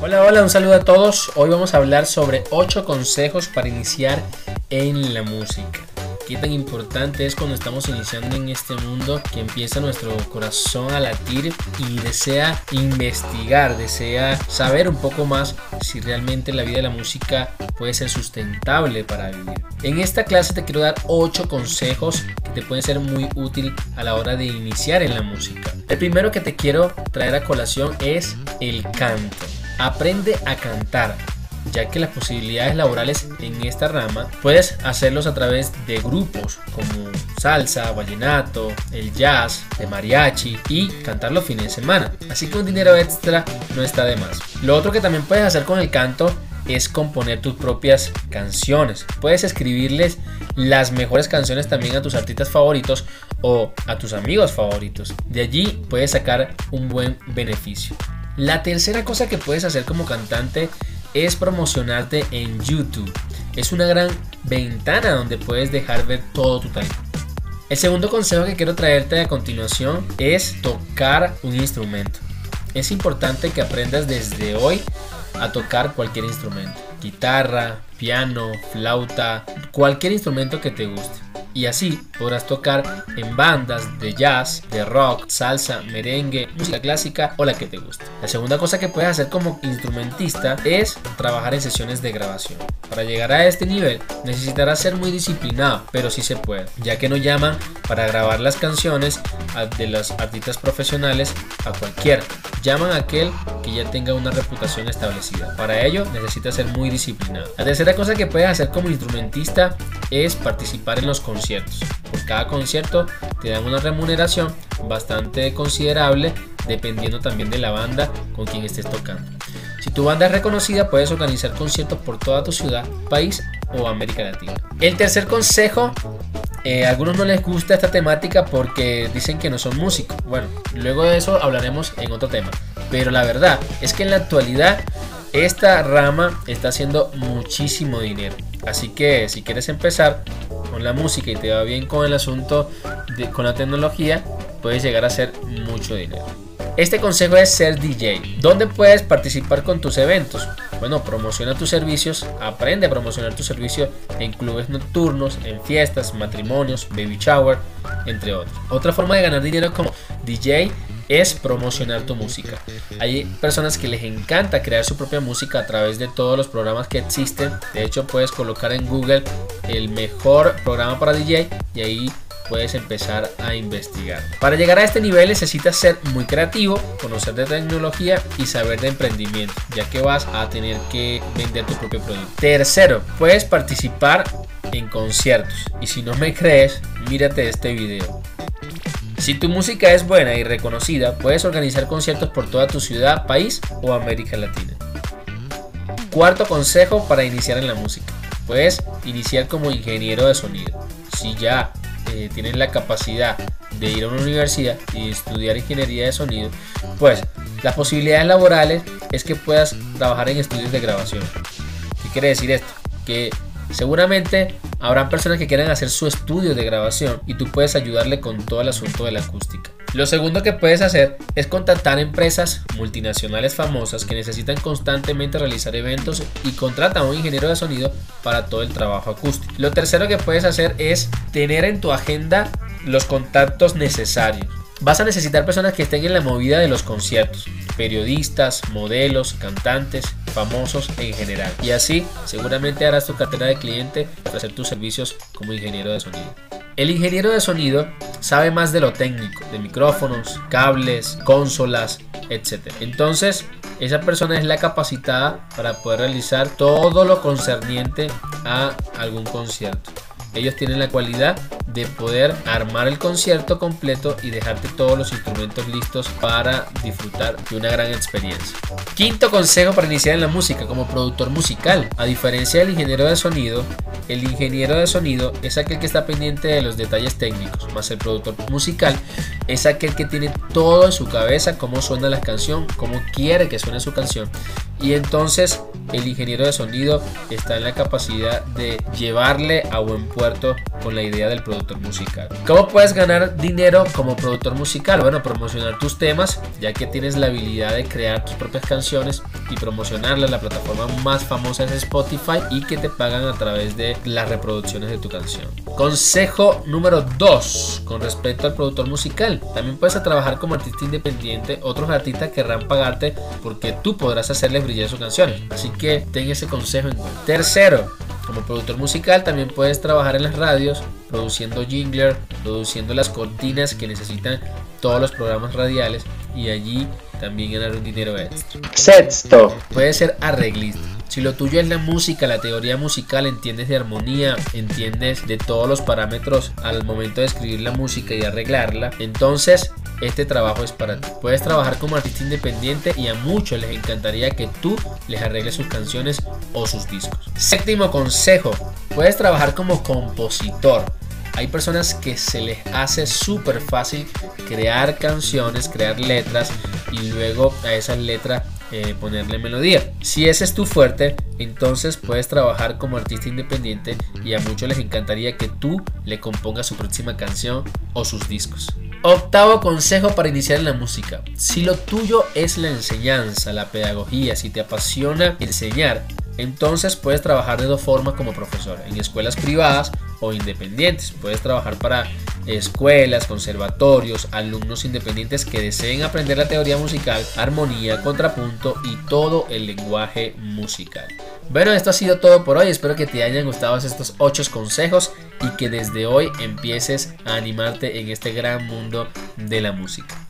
Hola, hola, un saludo a todos. Hoy vamos a hablar sobre 8 consejos para iniciar en la música. Qué tan importante es cuando estamos iniciando en este mundo que empieza nuestro corazón a latir y desea investigar, desea saber un poco más si realmente la vida de la música puede ser sustentable para vivir. En esta clase te quiero dar 8 consejos que te pueden ser muy útil a la hora de iniciar en la música. El primero que te quiero traer a colación es el canto. Aprende a cantar ya que las posibilidades laborales en esta rama puedes hacerlos a través de grupos como salsa, vallenato, el jazz, de mariachi y cantar los fines de semana. Así que un dinero extra no está de más. Lo otro que también puedes hacer con el canto es componer tus propias canciones. Puedes escribirles las mejores canciones también a tus artistas favoritos o a tus amigos favoritos. De allí puedes sacar un buen beneficio. La tercera cosa que puedes hacer como cantante es promocionarte en YouTube. Es una gran ventana donde puedes dejar ver todo tu talento. El segundo consejo que quiero traerte a continuación es tocar un instrumento. Es importante que aprendas desde hoy a tocar cualquier instrumento. Guitarra, piano, flauta, cualquier instrumento que te guste y así podrás tocar en bandas de jazz, de rock, salsa, merengue, música clásica o la que te guste. La segunda cosa que puedes hacer como instrumentista es trabajar en sesiones de grabación. Para llegar a este nivel necesitarás ser muy disciplinado, pero sí se puede, ya que no llaman para grabar las canciones de los artistas profesionales a cualquiera. Llaman a aquel que ya tenga una reputación establecida. Para ello necesitas ser muy disciplinado. La tercera cosa que puedes hacer como instrumentista es participar en los conciertos. Por cada concierto te dan una remuneración bastante considerable dependiendo también de la banda con quien estés tocando. Tu banda es reconocida, puedes organizar conciertos por toda tu ciudad, país o América Latina. El tercer consejo, eh, a algunos no les gusta esta temática porque dicen que no son músicos. Bueno, luego de eso hablaremos en otro tema. Pero la verdad es que en la actualidad esta rama está haciendo muchísimo dinero. Así que si quieres empezar con la música y te va bien con el asunto de, con la tecnología, puedes llegar a hacer mucho dinero. Este consejo es ser DJ. ¿Dónde puedes participar con tus eventos? Bueno, promociona tus servicios, aprende a promocionar tus servicios en clubes nocturnos, en fiestas, matrimonios, baby shower, entre otros. Otra forma de ganar dinero como DJ es promocionar tu música. Hay personas que les encanta crear su propia música a través de todos los programas que existen. De hecho, puedes colocar en Google el mejor programa para DJ y ahí puedes empezar a investigar. Para llegar a este nivel necesitas ser muy creativo, conocer de tecnología y saber de emprendimiento, ya que vas a tener que vender tu propio producto. Tercero, puedes participar en conciertos. Y si no me crees, mírate este video. Si tu música es buena y reconocida, puedes organizar conciertos por toda tu ciudad, país o América Latina. Cuarto consejo para iniciar en la música. Puedes iniciar como ingeniero de sonido. Si ya eh, tienes la capacidad de ir a una universidad y estudiar ingeniería de sonido, pues las posibilidades laborales es que puedas trabajar en estudios de grabación. ¿Qué quiere decir esto? Que seguramente Habrán personas que quieran hacer su estudio de grabación y tú puedes ayudarle con todo el asunto de la acústica. Lo segundo que puedes hacer es contactar empresas multinacionales famosas que necesitan constantemente realizar eventos y contratan a un ingeniero de sonido para todo el trabajo acústico. Lo tercero que puedes hacer es tener en tu agenda los contactos necesarios. Vas a necesitar personas que estén en la movida de los conciertos, periodistas, modelos, cantantes, famosos en general. Y así seguramente harás tu cartera de cliente para hacer tus servicios como ingeniero de sonido. El ingeniero de sonido sabe más de lo técnico, de micrófonos, cables, consolas, etc. Entonces, esa persona es la capacitada para poder realizar todo lo concerniente a algún concierto. Ellos tienen la cualidad de poder armar el concierto completo y dejarte todos los instrumentos listos para disfrutar de una gran experiencia. Quinto consejo para iniciar en la música como productor musical. A diferencia del ingeniero de sonido, el ingeniero de sonido es aquel que está pendiente de los detalles técnicos, más el productor musical es aquel que tiene todo en su cabeza, cómo suena la canción, cómo quiere que suene su canción Y entonces el ingeniero de sonido está en la capacidad de llevarle a buen puerto con la idea del productor musical. ¿Cómo puedes ganar dinero como productor musical? Bueno, promocionar tus temas, ya que tienes la habilidad de crear tus propias canciones y promocionarlas. La plataforma más famosa es Spotify y que te pagan a través de las reproducciones de tu canción. Consejo número 2 con respecto al productor musical. También puedes trabajar como artista independiente. Otros artistas querrán pagarte porque tú podrás hacerles brillar sus canciones. Así que ten ese consejo en cuenta. Tercero, como productor musical también puedes trabajar en las radios, produciendo jingler, produciendo las cortinas que necesitan todos los programas radiales y allí también ganar un dinero extra. Sexto. Puedes ser arreglista. Si lo tuyo es la música, la teoría musical, entiendes de armonía, entiendes de todos los parámetros al momento de escribir la música y arreglarla, entonces este trabajo es para ti. Puedes trabajar como artista independiente y a muchos les encantaría que tú les arregles sus canciones o sus discos. Séptimo consejo, puedes trabajar como compositor. Hay personas que se les hace súper fácil crear canciones, crear letras y luego a esas letras eh, ponerle melodía. Si ese es tu fuerte, entonces puedes trabajar como artista independiente y a muchos les encantaría que tú le compongas su próxima canción o sus discos. Octavo consejo para iniciar en la música. Si lo tuyo es la enseñanza, la pedagogía, si te apasiona enseñar, entonces puedes trabajar de dos formas como profesor, en escuelas privadas o independientes. Puedes trabajar para escuelas, conservatorios, alumnos independientes que deseen aprender la teoría musical, armonía, contrapunto y todo el lenguaje musical. Bueno, esto ha sido todo por hoy. Espero que te hayan gustado estos 8 consejos y que desde hoy empieces a animarte en este gran mundo de la música.